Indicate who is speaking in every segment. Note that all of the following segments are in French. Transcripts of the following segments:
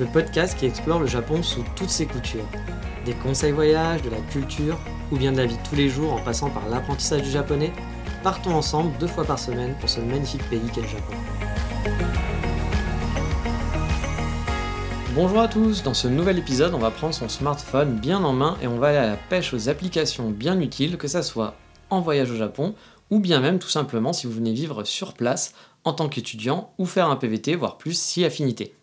Speaker 1: Le podcast qui explore le Japon sous toutes ses coutures. Des conseils voyages, de la culture ou bien de la vie de tous les jours en passant par l'apprentissage du japonais, partons ensemble deux fois par semaine pour ce magnifique pays qu'est le Japon. Bonjour à tous, dans ce nouvel épisode on va prendre son smartphone bien en main et on va aller à la pêche aux applications bien utiles, que ça soit en voyage au Japon ou bien même tout simplement si vous venez vivre sur place en tant qu'étudiant ou faire un PVT, voire plus si affinité.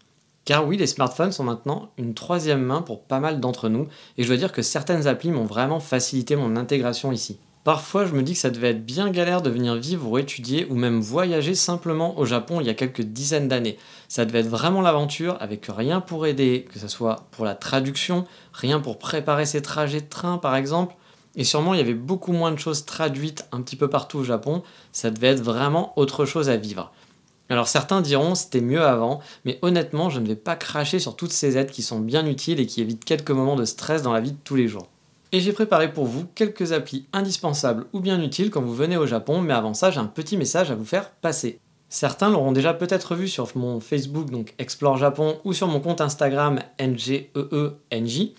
Speaker 1: Car oui, les smartphones sont maintenant une troisième main pour pas mal d'entre nous, et je dois dire que certaines applis m'ont vraiment facilité mon intégration ici. Parfois, je me dis que ça devait être bien galère de venir vivre ou étudier ou même voyager simplement au Japon il y a quelques dizaines d'années. Ça devait être vraiment l'aventure avec rien pour aider, que ce soit pour la traduction, rien pour préparer ses trajets de train par exemple. Et sûrement, il y avait beaucoup moins de choses traduites un petit peu partout au Japon. Ça devait être vraiment autre chose à vivre. Alors certains diront c'était mieux avant, mais honnêtement, je ne vais pas cracher sur toutes ces aides qui sont bien utiles et qui évitent quelques moments de stress dans la vie de tous les jours. Et j'ai préparé pour vous quelques applis indispensables ou bien utiles quand vous venez au Japon, mais avant ça, j'ai un petit message à vous faire passer. Certains l'auront déjà peut-être vu sur mon Facebook, donc Explore Japon, ou sur mon compte Instagram NGEENJ.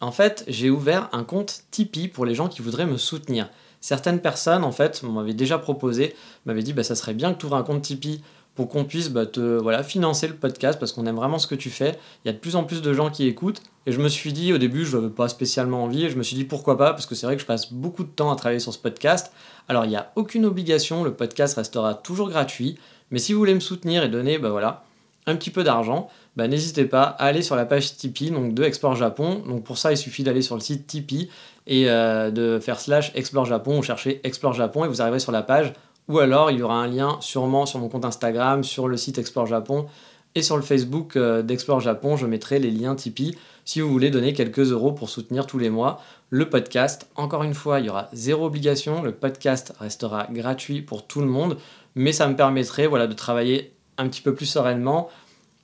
Speaker 1: En fait, j'ai ouvert un compte Tipeee pour les gens qui voudraient me soutenir. Certaines personnes, en fait, m'avaient déjà proposé, m'avaient dit, bah, ça serait bien que tu ouvres un compte Tipeee pour qu'on puisse bah, te financer le podcast parce qu'on aime vraiment ce que tu fais. Il y a de plus en plus de gens qui écoutent. Et je me suis dit, au début, je n'avais pas spécialement envie. Et je me suis dit, pourquoi pas Parce que c'est vrai que je passe beaucoup de temps à travailler sur ce podcast. Alors, il n'y a aucune obligation. Le podcast restera toujours gratuit. Mais si vous voulez me soutenir et donner bah, un petit peu d'argent, bah, n'hésitez pas à aller sur la page Tipeee donc de Explore Japon. Donc pour ça, il suffit d'aller sur le site Tipeee et euh, de faire slash Explore Japon ou chercher Explore Japon et vous arriverez sur la page ou alors, il y aura un lien sûrement sur mon compte Instagram, sur le site Explore Japon et sur le Facebook euh, d'Explore Japon. Je mettrai les liens Tipeee si vous voulez donner quelques euros pour soutenir tous les mois le podcast. Encore une fois, il y aura zéro obligation. Le podcast restera gratuit pour tout le monde, mais ça me permettrait voilà, de travailler un petit peu plus sereinement.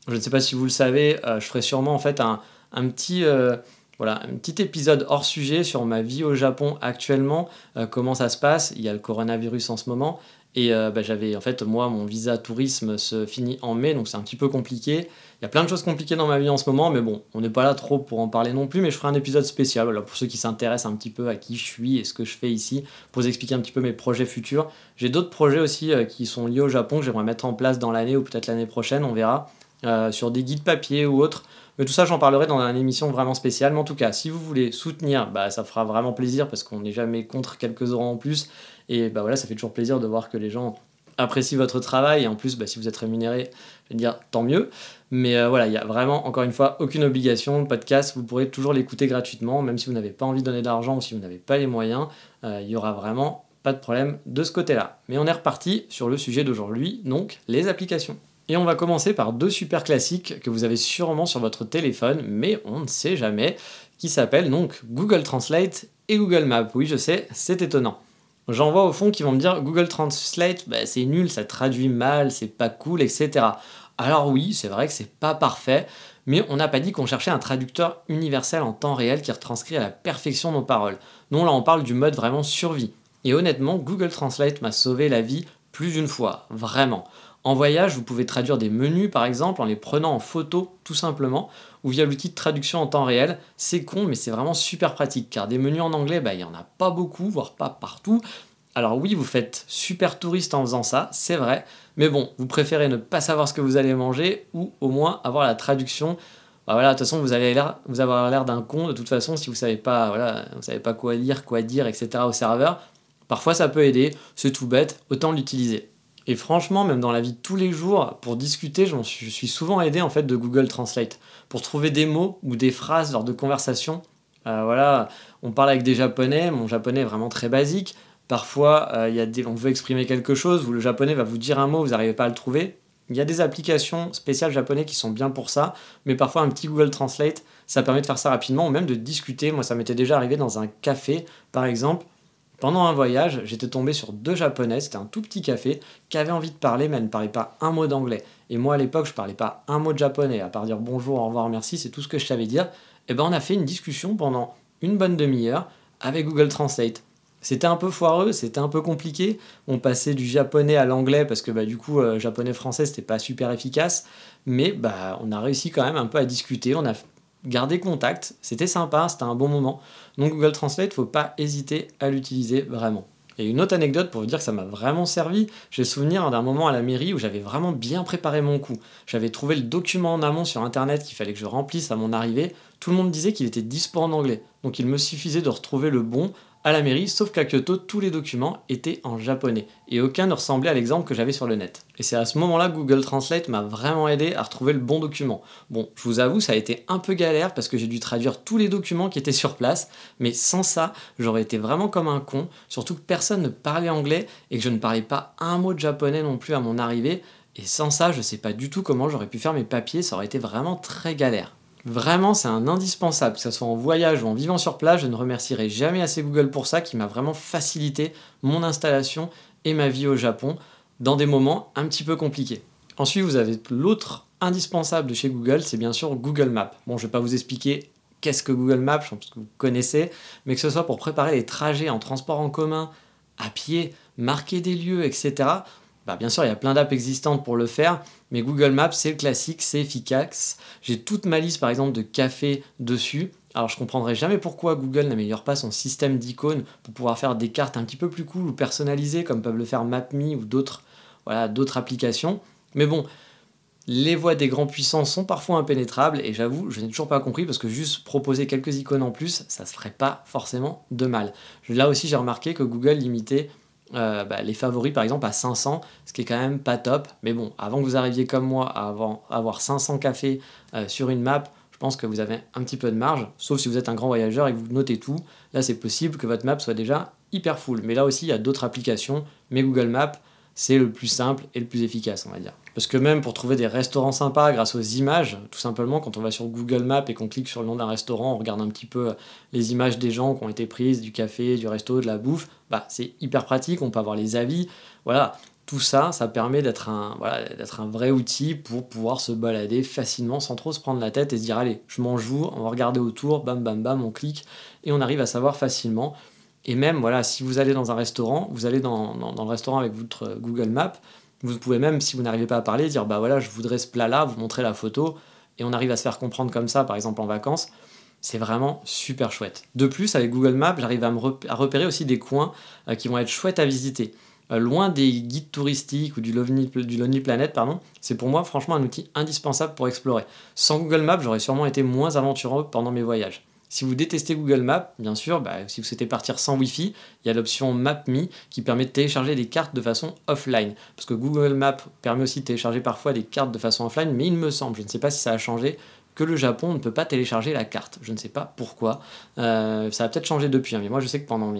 Speaker 1: Je ne sais pas si vous le savez, euh, je ferai sûrement en fait un, petit. Euh, voilà, un petit épisode hors sujet sur ma vie au Japon actuellement, euh, comment ça se passe. Il y a le coronavirus en ce moment. Et euh, bah, j'avais, en fait, moi, mon visa tourisme se finit en mai, donc c'est un petit peu compliqué. Il y a plein de choses compliquées dans ma vie en ce moment, mais bon, on n'est pas là trop pour en parler non plus, mais je ferai un épisode spécial, voilà, pour ceux qui s'intéressent un petit peu à qui je suis et ce que je fais ici, pour vous expliquer un petit peu mes projets futurs. J'ai d'autres projets aussi euh, qui sont liés au Japon que j'aimerais mettre en place dans l'année ou peut-être l'année prochaine, on verra, sur des guides papier ou autres. Mais tout ça, j'en parlerai dans une émission vraiment spéciale. Mais en tout cas, si vous voulez soutenir, bah, ça fera vraiment plaisir parce qu'on n'est jamais contre quelques euros en plus. Et bah voilà, ça fait toujours plaisir de voir que les gens apprécient votre travail. Et en plus, bah, si vous êtes rémunéré, je vais dire tant mieux. Mais euh, voilà, il n'y a vraiment, encore une fois, aucune obligation. Le podcast, vous pourrez toujours l'écouter gratuitement, même si vous n'avez pas envie de donner d'argent ou si vous n'avez pas les moyens. Euh, il y aura vraiment pas de problème de ce côté-là. Mais on est reparti sur le sujet d'aujourd'hui, donc les applications. Et on va commencer par deux super classiques que vous avez sûrement sur votre téléphone, mais on ne sait jamais, qui s'appellent donc Google Translate et Google Maps. Oui, je sais, c'est étonnant. J'en vois au fond qui vont me dire Google Translate, bah, c'est nul, ça traduit mal, c'est pas cool, etc. Alors oui, c'est vrai que c'est pas parfait, mais on n'a pas dit qu'on cherchait un traducteur universel en temps réel qui retranscrit à la perfection nos paroles. Non, là on parle du mode vraiment survie. Et honnêtement, Google Translate m'a sauvé la vie plus d'une fois, vraiment. En voyage, vous pouvez traduire des menus par exemple en les prenant en photo tout simplement ou via l'outil de traduction en temps réel. C'est con mais c'est vraiment super pratique car des menus en anglais, bah, il n'y en a pas beaucoup, voire pas partout. Alors oui, vous faites super touriste en faisant ça, c'est vrai, mais bon, vous préférez ne pas savoir ce que vous allez manger ou au moins avoir la traduction. Bah voilà, de toute façon, vous allez vous avoir l'air d'un con de toute façon si vous savez pas, voilà, vous savez pas quoi lire, quoi dire, etc. au serveur. Parfois, ça peut aider, c'est tout bête, autant l'utiliser. Et franchement, même dans la vie de tous les jours, pour discuter, je, suis, souvent aidé en fait de Google Translate pour trouver des mots ou des phrases lors de conversations. Euh, voilà, on parle avec des japonais, mon japonais est vraiment très basique. Parfois, euh, y a des, on veut exprimer quelque chose où le japonais va vous dire un mot, vous n'arrivez pas à le trouver. Il y a des applications spéciales japonais qui sont bien pour ça, mais parfois un petit Google Translate, ça permet de faire ça rapidement ou même de discuter. Moi, ça m'était déjà arrivé dans un café, par exemple. Pendant un voyage, j'étais tombé sur deux japonais, c'était un tout petit café, qui avaient envie de parler, mais elles ne parlaient pas un mot d'anglais. Et moi, à l'époque, je parlais pas un mot de japonais, à part dire bonjour, au revoir, merci, c'est tout ce que je savais dire. Et ben, on a fait une discussion pendant une bonne demi-heure avec Google Translate. C'était un peu foireux, c'était un peu compliqué. On passait du japonais à l'anglais parce que bah, du coup, euh, japonais-français, c'était pas super efficace. Mais bah, on a réussi quand même un peu à discuter. Gardé contact. C'était sympa, c'était un bon moment. Donc Google Translate, faut pas hésiter à l'utiliser vraiment. Et une autre anecdote pour vous dire que ça m'a vraiment servi, j'ai souvenir d'un moment à la mairie où j'avais vraiment bien préparé mon coup. J'avais trouvé le document en amont sur internet qu'il fallait que je remplisse à mon arrivée. Tout le monde disait qu'il était dispo en anglais. Donc il me suffisait de retrouver le bon à la mairie, sauf qu'à Kyoto, tous les documents étaient en japonais, et aucun ne ressemblait à l'exemple que j'avais sur le net. Et c'est à ce moment-là que Google Translate m'a vraiment aidé à retrouver le bon document. Bon, je vous avoue, ça a été un peu galère parce que j'ai dû traduire tous les documents qui étaient sur place, mais sans ça, j'aurais été vraiment comme un con, surtout que personne ne parlait anglais et que je ne parlais pas un mot de japonais non plus à mon arrivée, et sans ça, je sais pas du tout comment j'aurais pu faire mes papiers, ça aurait été vraiment très galère. Vraiment, c'est un indispensable, que ce soit en voyage ou en vivant sur place, je ne remercierai jamais assez Google pour ça, qui m'a vraiment facilité mon installation et ma vie au Japon dans des moments un petit peu compliqués. Ensuite, vous avez l'autre indispensable de chez Google, c'est bien sûr Google Maps. Bon, je ne vais pas vous expliquer qu'est-ce que Google Maps, je pense que vous connaissez, mais que ce soit pour préparer les trajets en transport en commun, à pied, marquer des lieux, etc. Bah, bien sûr, il y a plein d'apps existantes pour le faire, mais Google Maps, c'est le classique, c'est efficace. J'ai toute ma liste, par exemple, de cafés dessus. Alors, je comprendrai jamais pourquoi Google n'améliore pas son système d'icônes pour pouvoir faire des cartes un petit peu plus cool ou personnalisées, comme peuvent le faire MapMe ou d'autres applications. Mais bon, les voies des grands puissants sont parfois impénétrables et j'avoue, je n'ai toujours pas compris parce que juste proposer quelques icônes en plus, ça se ferait pas forcément de mal. Là aussi, j'ai remarqué que Google limitait euh, bah, les favoris par exemple à 500, ce qui est quand même pas top. Mais bon, avant que vous arriviez comme moi à avoir, 500 cafés euh, sur une map, je pense que vous avez un petit peu de marge, sauf si vous êtes un grand voyageur et que vous notez tout. Là, c'est possible que votre map soit déjà hyper full. Mais là aussi, il y a d'autres applications, mais Google Maps, c'est le plus simple et le plus efficace, on va dire. Parce que même pour trouver des restaurants sympas grâce aux images, tout simplement, quand on va sur Google Maps et qu'on clique sur le nom d'un restaurant, on regarde un petit peu les images des gens qui ont été prises, du café, du resto, de la bouffe, bah, c'est hyper pratique, on peut avoir les avis. Voilà, tout ça, ça permet d'être un, d'être un vrai outil pour pouvoir se balader facilement sans trop se prendre la tête et se dire allez, je m'en joue, on va regarder autour, bam bam bam, on clique et on arrive à savoir facilement. Et même, voilà, si vous allez dans un restaurant, vous allez dans, dans, le restaurant avec votre Google Maps, vous pouvez même, si vous n'arrivez pas à parler, dire bah voilà, je voudrais ce plat-là, vous montrer la photo, et on arrive à se faire comprendre comme ça, par exemple en vacances. C'est vraiment super chouette. De plus, avec Google Maps, j'arrive à, repérer aussi des coins euh, qui vont être chouettes à visiter. Euh, loin des guides touristiques ou du Lonely, du Lonely Planet, pardon, c'est pour moi franchement un outil indispensable pour explorer. Sans Google Maps, j'aurais sûrement été moins aventureux pendant mes voyages. Si vous détestez Google Maps, bien sûr, bah, si vous souhaitez partir sans Wi-Fi, il y a l'option MapMe qui permet de télécharger des cartes de façon offline. Parce que Google Maps permet aussi de télécharger parfois des cartes de façon offline, mais il me semble, je ne sais pas si ça a changé, que le Japon ne peut pas télécharger la carte. Je ne sais pas pourquoi. Euh, ça a peut-être changé depuis, hein, mais moi je sais que pendant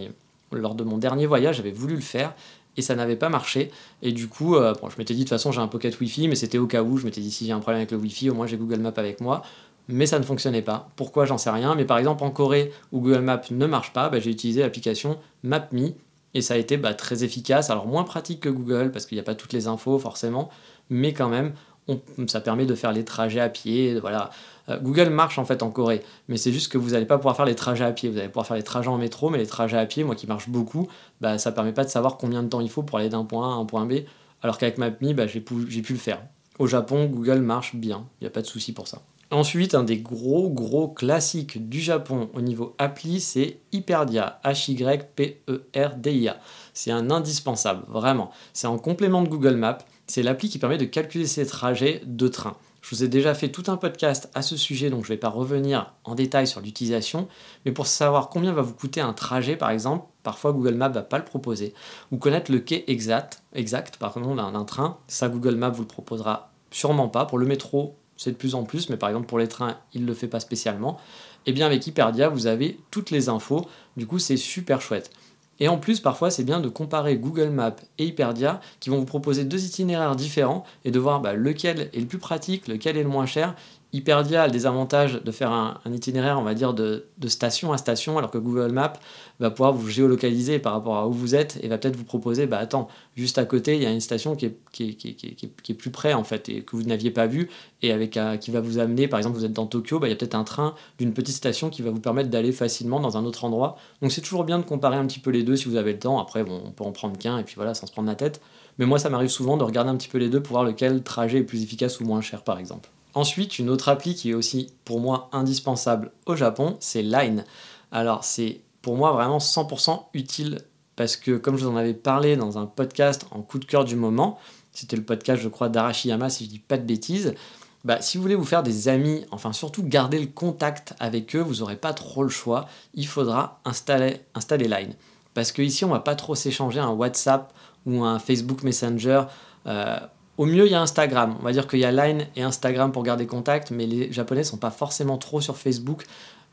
Speaker 1: lors de mon dernier voyage, j'avais voulu le faire et ça n'avait pas marché. Et du coup, euh, je m'étais dit de toute façon j'ai un pocket Wi-Fi, mais c'était au cas où. Je m'étais dit si j'ai un problème avec le Wi-Fi, au moins j'ai Google Maps avec moi mais ça ne fonctionnait pas. Pourquoi J'en sais rien. Mais par exemple, en Corée, où Google Maps ne marche pas, bah, j'ai utilisé l'application MapMe et ça a été bah, très efficace. Alors, moins pratique que Google parce qu'il n'y a pas toutes les infos forcément, mais quand même, ça permet de faire les trajets à pied. Euh, Google marche en fait en Corée, mais c'est juste que vous n'allez pas pouvoir faire les trajets à pied. Vous allez pouvoir faire les trajets en métro, mais les trajets à pied, moi qui marche beaucoup, bah, ça permet pas de savoir combien de temps il faut pour aller d'un point A à un point B. Alors qu'avec MapMe, j'ai pu le faire. Au Japon, Google marche bien, il n'y a pas de souci pour ça. Ensuite, un des gros gros classiques du Japon au niveau appli, c'est Hyperdia, H-Y-P-E-R-D-I-A. C'est un indispensable, vraiment. C'est en complément de Google Maps. C'est l'appli qui permet de calculer ses trajets de train. Je vous ai déjà fait tout un podcast à ce sujet, donc je ne vais pas revenir en détail sur l'utilisation, mais pour savoir combien va vous coûter un trajet par exemple, parfois Google Maps ne va pas le proposer, ou connaître le quai exact, exact d'un train, ça Google Maps vous le proposera sûrement pas. Pour le métro, c'est de plus en plus, mais par exemple pour les trains, il ne le fait pas spécialement. Et eh bien avec Hyperdia, vous avez toutes les infos, du coup c'est super chouette. Et en plus, parfois, c'est bien de comparer Google Maps et Hyperdia, qui vont vous proposer deux itinéraires différents, et de voir bah, lequel est le plus pratique, lequel est le moins cher, Hyperdia a le désavantage de faire un, itinéraire, on va dire, de, station à station, alors que Google Maps va pouvoir vous géolocaliser par rapport à où vous êtes et va peut-être vous proposer, bah attends, juste à côté, il y a une station qui est, qui est, plus près, en fait, et que vous n'aviez pas vu, et avec, euh, qui va vous amener, par exemple, vous êtes dans Tokyo, bah, il y a peut-être un train d'une petite station qui va vous permettre d'aller facilement dans un autre endroit. Donc c'est toujours bien de comparer un petit peu les deux si vous avez le temps. Après, bon, on peut en prendre qu'un, et puis voilà, sans se prendre la tête. Mais moi, ça m'arrive souvent de regarder un petit peu les deux pour voir lequel trajet est plus efficace ou moins cher, par exemple. Ensuite, une autre appli qui est aussi pour moi indispensable au Japon, c'est Line. Alors c'est pour moi vraiment 100% utile parce que comme je vous en avais parlé dans un podcast en coup de cœur du moment, c'était le podcast je crois d'Arashiyama si je dis pas de bêtises, bah, si vous voulez vous faire des amis, enfin surtout garder le contact avec eux, vous n'aurez pas trop le choix, il faudra installer, Line. Parce qu'ici on va pas trop s'échanger un WhatsApp ou un Facebook Messenger. Euh, au mieux, il y a Instagram. On va dire qu'il y a Line et Instagram pour garder contact, mais les Japonais sont pas forcément trop sur Facebook,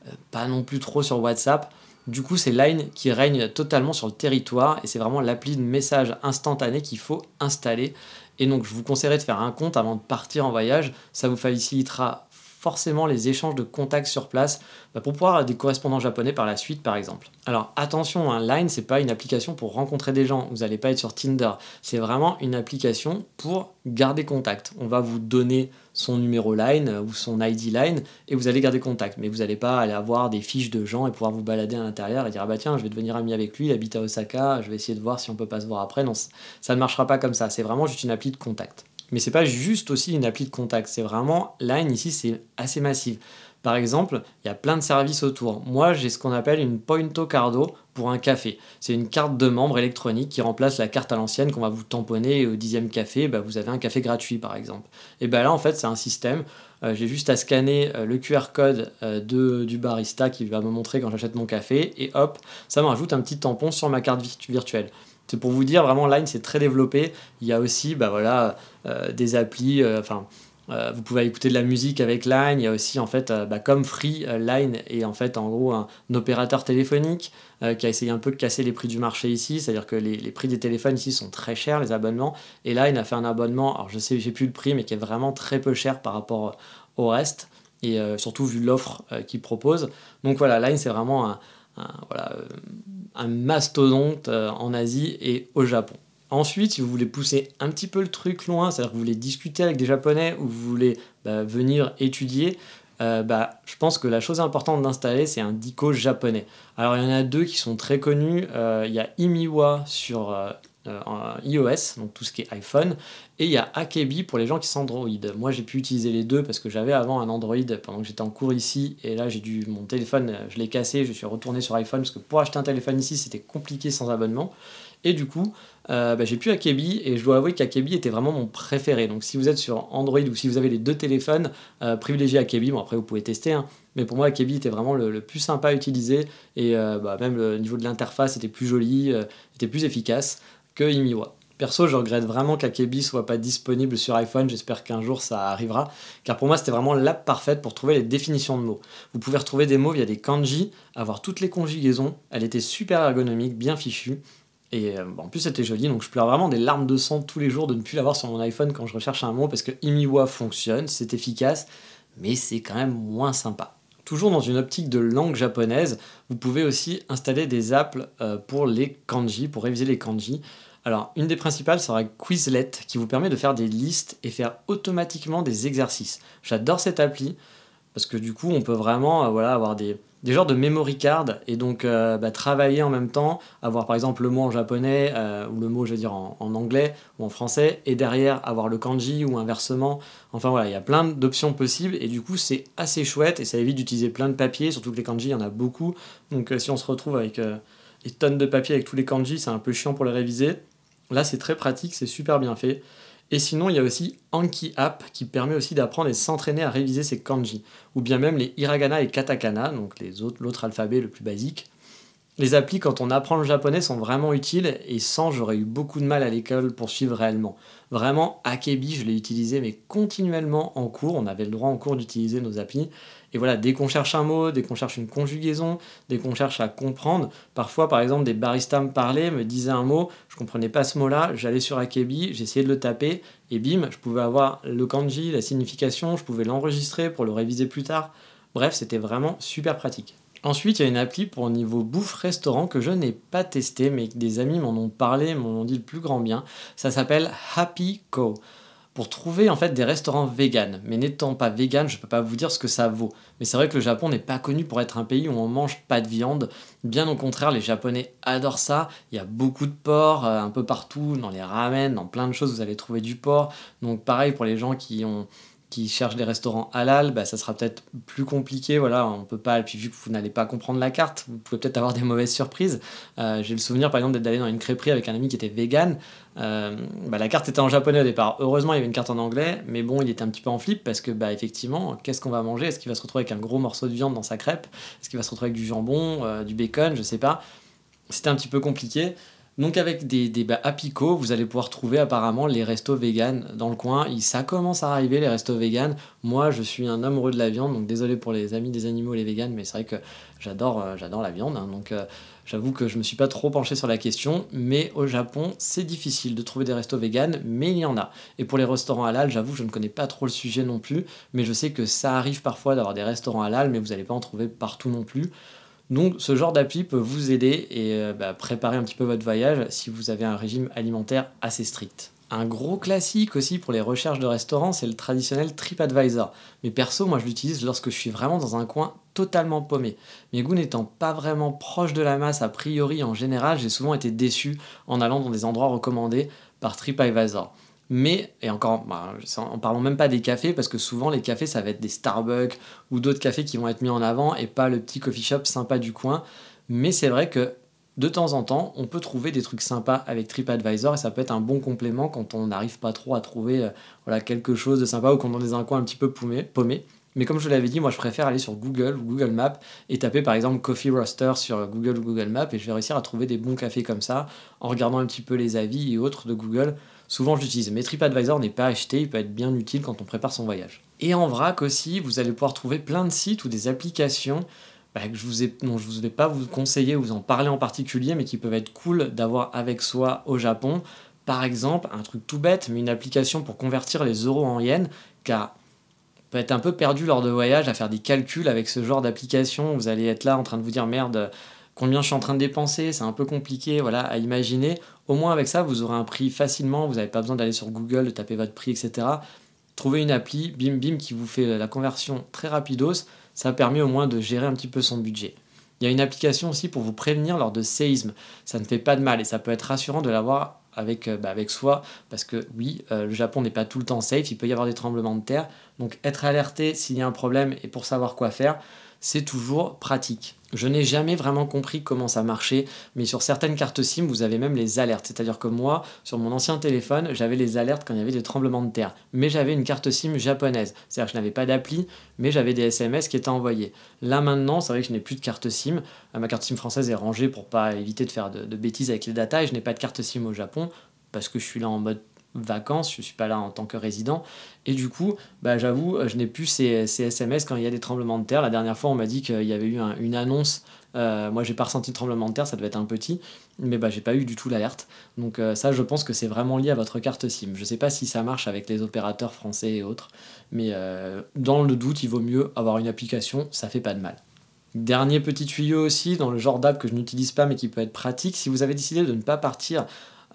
Speaker 1: euh, pas non plus trop sur WhatsApp. Du coup, c'est Line qui règne totalement sur le territoire et c'est vraiment l'appli de message instantané qu'il faut installer. Et donc, je vous conseillerais de faire un compte avant de partir en voyage. Ça vous facilitera forcément les échanges de contacts sur place bah, pour pouvoir des correspondants japonais par la suite, par exemple. Alors attention, un Line, c'est pas une application pour rencontrer des gens. Vous n'allez pas être sur Tinder. C'est vraiment une application pour garder contact. On va vous donner son numéro Line ou son ID Line et vous allez garder contact. Mais vous n'allez pas aller avoir des fiches de gens et pouvoir vous balader à l'intérieur et dire ah bah tiens, je vais devenir ami avec lui, il habite à Osaka, je vais essayer de voir si on peut pas se voir après. Non, ça ne marchera pas comme ça. C'est vraiment juste une appli de contact. Mais c'est pas juste aussi une appli de contact, c'est vraiment Line ici, c'est assez massif. Par exemple, il y a plein de services autour. Moi, j'ai ce qu'on appelle une Pointo Cardo pour un café. C'est une carte de membre électronique qui remplace la carte à l'ancienne qu'on va vous tamponner au dixième café. Bah, vous avez un café gratuit, par exemple. Et bien là, en fait, c'est un système. Euh, j'ai juste à scanner euh, le QR code euh, du barista qui va me montrer quand j'achète mon café. Et hop, ça me rajoute un petit tampon sur ma carte virtuelle. C'est pour vous dire, vraiment, Line, c'est très développé. Il y a aussi bah, voilà, euh, des applis, euh, enfin. Euh, vous pouvez écouter de la musique avec Line. Il y a aussi, en fait, bah, comme Free, Line est en fait, en gros, un, opérateur téléphonique qui a essayé un peu de casser les prix du marché ici. C'est-à-dire que les, prix des téléphones ici sont très chers, les abonnements. Et Line a fait un abonnement, alors je sais, j'ai plus le prix, mais qui est vraiment très peu cher par rapport au reste. Et surtout vu l'offre qu'il propose. Donc voilà, Line, c'est vraiment un, voilà, euh, un mastodonte euh, en Asie et au Japon. Ensuite, si vous voulez pousser un petit peu le truc loin, c'est-à-dire que vous voulez discuter avec des Japonais ou vous voulez bah, venir étudier, euh, bah, je pense que la chose importante d'installer, c'est un dico japonais. Alors, il y en a deux qui sont très connus. il y a Imiwa sur iOS, donc tout ce qui est iPhone, et il y a Akebi pour les gens qui sont Android. Moi, j'ai pu utiliser les deux parce que j'avais avant un Android pendant que j'étais en cours ici. Et là, j'ai dû. Mon téléphone, je l'ai cassé. Je suis retourné sur iPhone parce que pour acheter un téléphone ici, c'était compliqué sans abonnement. Et du coup, euh, bah, j'ai pu Akebi et je dois avouer qu'Akebi était vraiment mon préféré. Donc, si vous êtes sur Android ou si vous avez les deux téléphones, euh, privilégiez Akebi. Bon, après, vous pouvez tester. Hein. Mais pour moi, Akebi était vraiment le, plus sympa à utiliser. Et euh, bah, même le niveau de l'interface était plus joli, était plus efficace que Imiwa. Perso, je regrette vraiment qu'Akebi soit pas disponible sur iPhone. J'espère qu'un jour ça arrivera. Car pour moi, c'était vraiment l'app parfaite pour trouver les définitions de mots. Vous pouvez retrouver des mots via des kanji, avoir toutes les conjugaisons. Elle était super ergonomique, bien fichue. Et euh, en plus, c'était joli. Donc, je pleure vraiment des larmes de sang tous les jours de ne plus l'avoir sur mon iPhone quand je recherche un mot parce que Imiwa fonctionne, c'est efficace, mais c'est quand même moins sympa. Toujours dans une optique de langue japonaise, vous pouvez aussi installer des apps euh, pour les kanji, pour réviser les kanji. Alors, une des principales sera Quizlet, qui vous permet de faire des listes et faire automatiquement des exercices. J'adore cette appli, parce que du coup, on peut vraiment euh, voilà, avoir des, des genres de memory card et donc euh, bah, travailler en même temps, avoir par exemple le mot en japonais euh, ou le mot, je veux dire, en, anglais ou en français, et derrière avoir le kanji ou inversement. Enfin voilà, il y a plein d'options possibles et du coup, c'est assez chouette et ça évite d'utiliser plein de papiers, surtout que les kanji, il y en a beaucoup. Donc, si on se retrouve avec des tonnes de papiers avec tous les kanji, c'est un peu chiant pour les réviser. Là, c'est très pratique, c'est super bien fait. Et sinon, il y a aussi Anki App qui permet aussi d'apprendre et s'entraîner à réviser ses kanji, ou bien même les hiragana et katakana, donc l'autre alphabet le plus basique. Les applis, quand on apprend le japonais, sont vraiment utiles et sans, j'aurais eu beaucoup de mal à l'école pour suivre réellement. Vraiment, Akebi, je l'ai utilisé, mais continuellement en cours. On avait le droit en cours d'utiliser nos applis. Et voilà, dès qu'on cherche un mot, dès qu'on cherche une conjugaison, dès qu'on cherche à comprendre, parfois, par exemple, des baristas me parlaient, me disaient un mot, je comprenais pas ce mot-là, j'allais sur Akebi, j'essayais de le taper, et bim, je pouvais avoir le kanji, la signification, je pouvais l'enregistrer pour le réviser plus tard. Bref, c'était vraiment super pratique. Ensuite, il y a une appli pour niveau bouffe-restaurant que je n'ai pas testé, mais que des amis m'en ont parlé, m'en ont dit le plus grand bien. Ça s'appelle Happy Co. Pour trouver en fait des restaurants vegan. Mais n'étant pas vegan, je peux pas vous dire ce que ça vaut. Mais c'est vrai que le Japon n'est pas connu pour être un pays où on mange pas de viande. Bien au contraire, les Japonais adorent ça. Il y a beaucoup de porc euh, un peu partout, dans les ramen, dans plein de choses, vous allez trouver du porc. Donc pareil pour les gens qui ont qui cherchent des restaurants halal, bah, ça sera peut-être plus compliqué. Voilà, on peut pas. Puis vu que vous n'allez pas comprendre la carte, vous pouvez peut-être avoir des mauvaises surprises. Euh, j'ai le souvenir par exemple d'être allé dans une crêperie avec un ami qui était vegan. Euh, bah, la carte était en japonais au départ. Heureusement, il y avait une carte en anglais, mais bon, il était un petit peu en flip parce que bah effectivement, qu'est-ce qu'on va manger? Est-ce qu'il va se retrouver avec un gros morceau de viande dans sa crêpe? Est-ce qu'il va se retrouver avec du jambon, euh, du bacon? Je sais pas. C'était un petit peu compliqué. Donc avec des, des bah, vous allez pouvoir trouver apparemment les restos vegan dans le coin. ça commence à arriver les restos vegan. Moi, je suis un amoureux de la viande, donc désolé pour les amis des animaux les véganes, mais c'est vrai que j'adore, euh, la viande. Hein. donc euh, j'avoue que je me suis pas trop penché sur la question, mais au Japon, c'est difficile de trouver des restos vegan, mais il y en a. Et pour les restaurants halal, j'avoue, je ne connais pas trop le sujet non plus, mais je sais que ça arrive parfois d'avoir des restaurants halal, mais vous n'allez pas en trouver partout non plus. Donc ce genre d'appli peut vous aider et euh, bah, préparer un petit peu votre voyage si vous avez un régime alimentaire assez strict. Un gros classique aussi pour les recherches de restaurants, c'est le traditionnel TripAdvisor. Mais perso, moi je l'utilise lorsque je suis vraiment dans un coin totalement paumé. Mes goûts n'étant pas vraiment proches de la masse a priori en général, j'ai souvent été déçu en allant dans des endroits recommandés par TripAdvisor. Mais, et encore, bah, en parlant même pas des cafés, parce que souvent les cafés ça va être des Starbucks ou d'autres cafés qui vont être mis en avant et pas le petit coffee shop sympa du coin. Mais c'est vrai que de temps en temps, on peut trouver des trucs sympas avec TripAdvisor et ça peut être un bon complément quand on n'arrive pas trop à trouver euh, voilà, quelque chose de sympa ou quand on est dans un coin un petit peu paumé. Mais comme je l'avais dit, moi je préfère aller sur Google ou Google Maps et taper par exemple Coffee Roaster sur Google ou Google Maps et je vais réussir à trouver des bons cafés comme ça en regardant un petit peu les avis et autres de Google Souvent, je l'utilise. Mais TripAdvisor n'est pas acheté, il peut être bien utile quand on prépare son voyage. Et en vrac aussi, vous allez pouvoir trouver plein de sites ou des applications bah, que je vous ai, vais pas vous conseiller ou vous en parler en particulier, mais qui peuvent être cool d'avoir avec soi au Japon. Par exemple, un truc tout bête, mais une application pour convertir les euros en yens, car peut être un peu perdu lors de voyage à faire des calculs avec ce genre d'application. Vous allez être là en train de vous dire merde, combien je suis en train de dépenser, c'est un peu compliqué voilà, à imaginer. Au moins avec ça, vous aurez un prix facilement, vous n'avez pas besoin d'aller sur Google, de taper votre prix, etc. Trouvez une appli, bim bim, qui vous fait la conversion très rapidos, ça permet au moins de gérer un petit peu son budget. Il y a une application aussi pour vous prévenir lors de séismes. Ça ne fait pas de mal et ça peut être rassurant de l'avoir avec, euh, bah, soi parce que oui, euh, le Japon n'est pas tout le temps safe, il peut y avoir des tremblements de terre. Donc être alerté s'il y a un problème et pour savoir quoi faire, c'est toujours pratique. Je n'ai jamais vraiment compris comment ça marchait, mais sur certaines cartes SIM, vous avez même les alertes. C'est-à-dire que moi, sur mon ancien téléphone, j'avais les alertes quand il y avait des tremblements de terre. Mais j'avais une carte SIM japonaise. C'est-à-dire que je n'avais pas d'appli, mais j'avais des SMS qui étaient envoyés. Là maintenant, c'est vrai que je n'ai plus de carte SIM. Euh, ma carte SIM française est rangée pour pas éviter de faire de, bêtises avec les datas et je n'ai pas de carte SIM au Japon parce que je suis là en mode vacances, je ne suis pas là en tant que résident. Et du coup, bah, j'avoue, je n'ai plus ces, SMS quand il y a des tremblements de terre. La dernière fois, on m'a dit qu'il y avait eu une annonce. Euh, moi, j'ai pas ressenti de tremblement de terre, ça devait être un petit, mais bah, j'ai pas eu du tout l'alerte. Donc euh, ça, je pense que c'est vraiment lié à votre carte SIM. Je sais pas si ça marche avec les opérateurs français et autres, mais euh, dans le doute, il vaut mieux avoir une application, ça fait pas de mal. Dernier petit tuyau aussi, dans le genre d'app que je n'utilise pas mais qui peut être pratique, si vous avez décidé de ne pas partir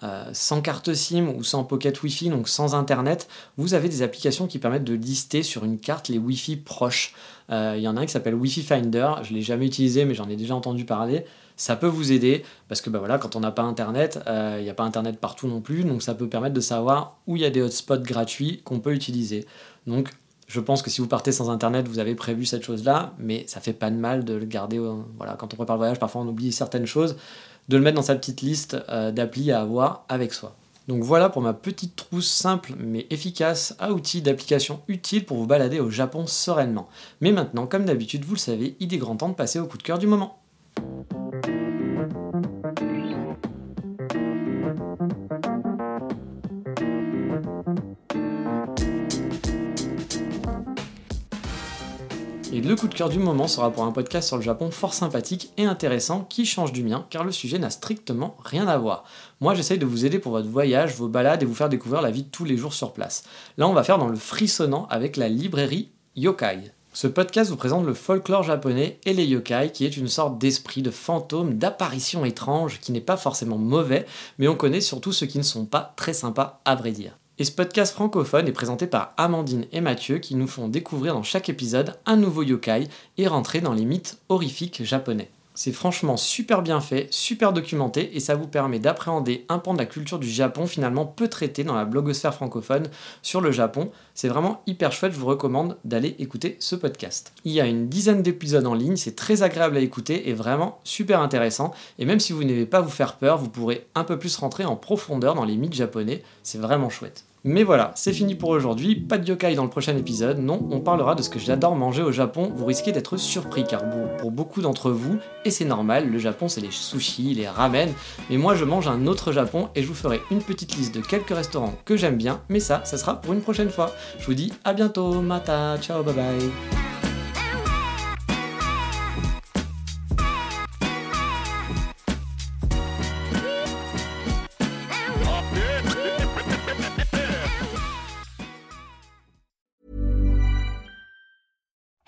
Speaker 1: euh, sans carte SIM ou sans pocket Wi-Fi, donc sans Internet, vous avez des applications qui permettent de lister sur une carte les Wi-Fi proches. Euh, il y en a un qui s'appelle Wi-Fi Finder, je ne l'ai jamais utilisé mais j'en ai déjà entendu parler. Ça peut vous aider parce que bah voilà, quand on n'a pas Internet, euh, il n'y a pas Internet partout non plus, donc ça peut permettre de savoir où il y a des hotspots gratuits qu'on peut utiliser. Donc je pense que si vous partez sans internet, vous avez prévu cette chose-là, mais ça fait pas de mal de le garder. voilà, quand on prépare le voyage, parfois on oublie certaines choses de le mettre dans sa petite liste euh, d'applis à avoir avec soi. Donc voilà pour ma petite trousse simple mais efficace à outils d'application utiles pour vous balader au Japon sereinement. Mais maintenant, comme d'habitude, vous le savez, il est grand temps de passer au coup de cœur du moment. Le coup de cœur du moment sera pour un podcast sur le Japon fort sympathique et intéressant qui change du mien car le sujet n'a strictement rien à voir. Moi j'essaye de vous aider pour votre voyage, vos balades et vous faire découvrir la vie de tous les jours sur place. Là on va faire dans le frissonnant avec la librairie Yokai. Ce podcast vous présente le folklore japonais et les yokai, qui est une sorte d'esprit, de fantôme, d'apparition étrange, qui n'est pas forcément mauvais, mais on connaît surtout ceux qui ne sont pas très sympas à vrai dire. Et ce podcast francophone est présenté par Amandine et Mathieu qui nous font découvrir dans chaque épisode un nouveau yokai et rentrer dans les mythes horrifiques japonais. C'est franchement super bien fait, super documenté et ça vous permet d'appréhender un pan de la culture du Japon finalement peu traité dans la blogosphère francophone sur le Japon. C'est vraiment hyper chouette, je vous recommande d'aller écouter ce podcast. Il y a une dizaine d'épisodes en ligne, c'est très agréable à écouter et vraiment super intéressant. Et même si vous n'aimez pas vous faire peur, vous pourrez un peu plus rentrer en profondeur dans les mythes japonais, c'est vraiment chouette. Mais voilà, c'est fini pour aujourd'hui, pas de yokai dans le prochain épisode, non, on parlera de ce que j'adore manger au Japon, vous risquez d'être surpris car pour beaucoup d'entre vous, et c'est normal, le Japon c'est les sushis, les ramen, mais moi je mange un autre Japon et je vous ferai une petite liste de quelques restaurants que j'aime bien, mais ça, ça sera pour une prochaine fois. Je vous dis à bientôt, mata, ciao, bye bye.